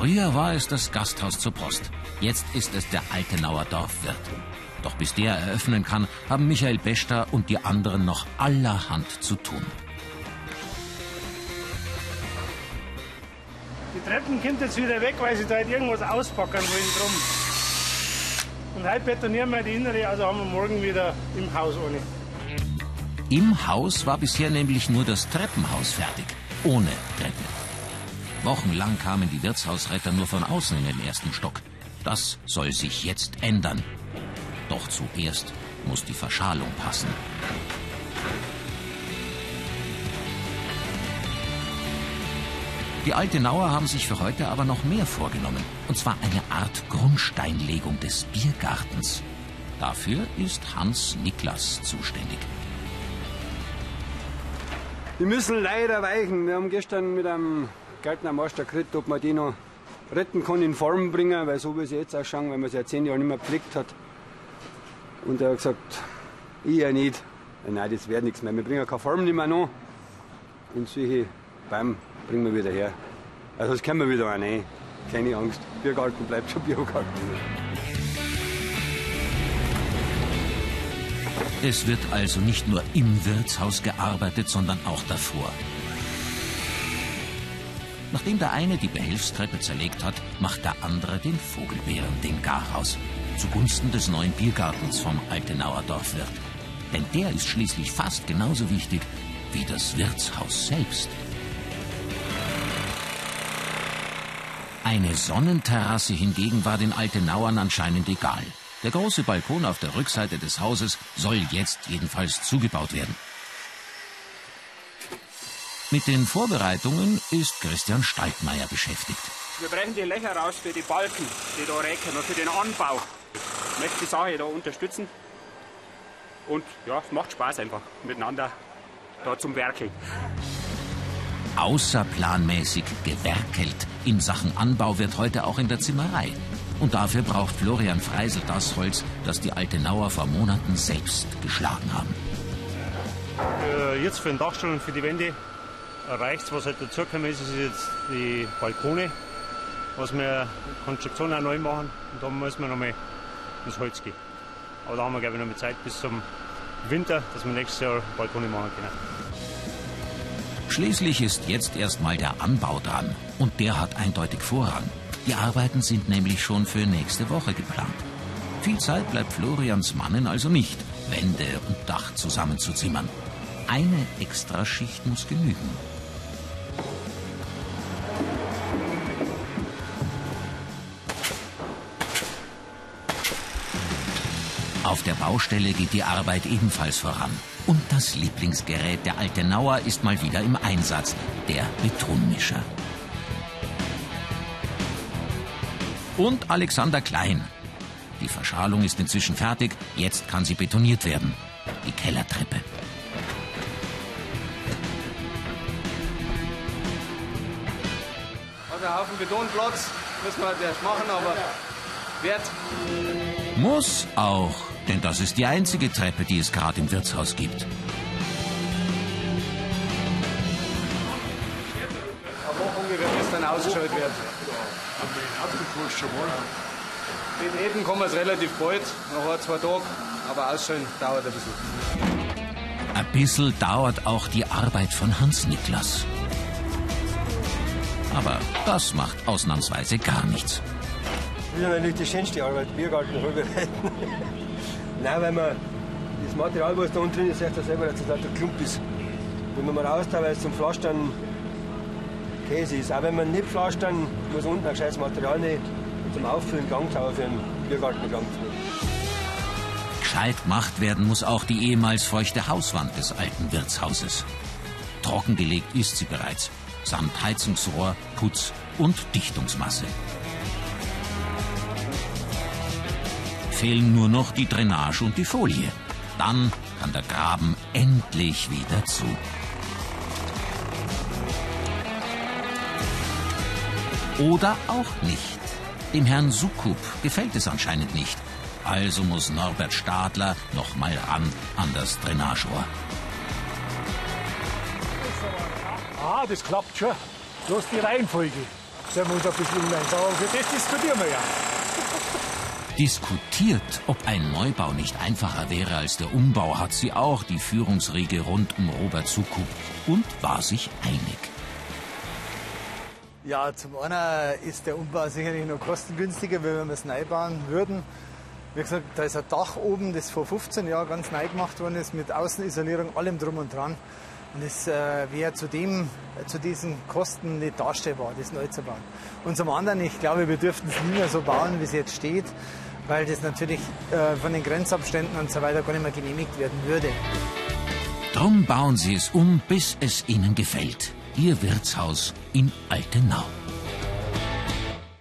Früher war es das Gasthaus zur Post. Jetzt ist es der Altenauer Dorfwirt. Doch bis der eröffnen kann, haben Michael Bester und die anderen noch allerhand zu tun. Die Treppen kommt jetzt wieder weg, weil sie da halt irgendwas auspacken wollen drum. Und heute betonieren wir die innere, also haben wir morgen wieder im Haus ohne. Im Haus war bisher nämlich nur das Treppenhaus fertig, ohne Treppe. Wochenlang kamen die Wirtshausretter nur von außen in den ersten Stock. Das soll sich jetzt ändern. Doch zuerst muss die Verschalung passen. Die Altenauer haben sich für heute aber noch mehr vorgenommen. Und zwar eine Art Grundsteinlegung des Biergartens. Dafür ist Hans Niklas zuständig. Die müssen leider weichen. Wir haben gestern mit einem Gärtner Meister geredet, ob man die noch retten kann, in Form bringen, weil so wie sie jetzt ausschauen, wenn man sie ja zehn Jahre nicht mehr gepflegt hat. Und er hat gesagt, ich ja nicht. Nein, das wird nichts mehr. Wir bringen keine Form nicht mehr noch. Und solche Bäume bringen wir wieder her. Also das können wir wieder rein. Keine Angst. Biergarten bleibt schon Biergarten. Es wird also nicht nur im Wirtshaus gearbeitet, sondern auch davor. Nachdem der eine die Behelfstreppe zerlegt hat, macht der andere den Vogelbeeren den Garaus. Zugunsten des neuen Biergartens vom Altenauer Dorfwirt. Denn der ist schließlich fast genauso wichtig wie das Wirtshaus selbst. Eine Sonnenterrasse hingegen war den Altenauern anscheinend egal. Der große Balkon auf der Rückseite des Hauses soll jetzt jedenfalls zugebaut werden. Mit den Vorbereitungen ist Christian Staltmeier beschäftigt. Wir brechen die Löcher raus für die Balken, die da recken und für den Anbau. Ich möchte die Sache da unterstützen. Und ja, es macht Spaß einfach miteinander da zum Werkeln. Außerplanmäßig gewerkelt in Sachen Anbau wird heute auch in der Zimmerei. Und dafür braucht Florian Freisel das Holz, das die Altenauer vor Monaten selbst geschlagen haben. Äh, jetzt für den Dachstuhl und für die Wände reicht Was halt dazugekommen ist, ist jetzt die Balkone, was wir Konstruktion auch neu machen. Und da müssen wir nochmal ins Holz gehen. Aber da haben wir, glaube ich, noch mehr Zeit bis zum Winter, dass wir nächstes Jahr Balkone machen können. Schließlich ist jetzt erstmal der Anbau dran. Und der hat eindeutig Vorrang. Die Arbeiten sind nämlich schon für nächste Woche geplant. Viel Zeit bleibt Florians Mannen also nicht, Wände und Dach zusammenzuzimmern. Eine Extraschicht muss genügen. Auf der Baustelle geht die Arbeit ebenfalls voran. Und das Lieblingsgerät der Altenauer ist mal wieder im Einsatz, der Betonmischer. Und Alexander Klein. Die Verschalung ist inzwischen fertig, jetzt kann sie betoniert werden. Die Kellertreppe. Also ein Haufen Betonplatz müssen wir erst machen, aber wert. Muss auch, denn das ist die einzige Treppe, die es gerade im Wirtshaus gibt. Eine Woche ungefähr, bis dann ausgeschaltet wird. Mit Eden kommen wir es relativ bald, nach ein, zwei Tagen, aber ausschalten dauert ein bisschen. Ein bisschen dauert auch die Arbeit von Hans Niklas. Aber das macht ausnahmsweise gar nichts. Das ist natürlich die schönste Arbeit, Biergarten vorbereiten. Nein, weil man das Material, was da unten drin ist, sagt er selber, dass das lauter Klump ist. Wenn man mal raustaucht, weil es zum Pflastern Käse ist. Auch wenn man nicht pflastern, muss unten ein gescheites Material nehmen zum Auffüllen Gangtauer für einen Biergarten nehmen. Gescheit gemacht werden muss auch die ehemals feuchte Hauswand des alten Wirtshauses. Trockengelegt ist sie bereits, samt Heizungsrohr, Putz und Dichtungsmasse. Fehlen nur noch die Drainage und die Folie. Dann kann der Graben endlich wieder zu. Oder auch nicht. Dem Herrn Sukup gefällt es anscheinend nicht. Also muss Norbert Stadler noch mal ran an das Drainagerohr. Ah, das klappt schon. Bloß die Reihenfolge. wir uns ein bisschen umleihen. Aber für das diskutieren wir ja. Diskutiert, ob ein Neubau nicht einfacher wäre als der Umbau, hat sie auch die Führungsriege rund um Robert Sukup und war sich einig. Ja, zum einen ist der Umbau sicherlich noch kostengünstiger, wenn wir es neu bauen würden. Wie gesagt, da ist ein Dach oben, das vor 15 Jahren ganz neu gemacht worden ist, mit Außenisolierung, allem drum und dran. Und es äh, wäre zu, zu diesen Kosten nicht darstellbar, das neu zu bauen. Und zum anderen, ich glaube, wir dürften es nie mehr so bauen, wie es jetzt steht weil das natürlich äh, von den Grenzabständen und so weiter gar nicht mehr genehmigt werden würde. Drum bauen sie es um, bis es ihnen gefällt. Ihr Wirtshaus in Altenau.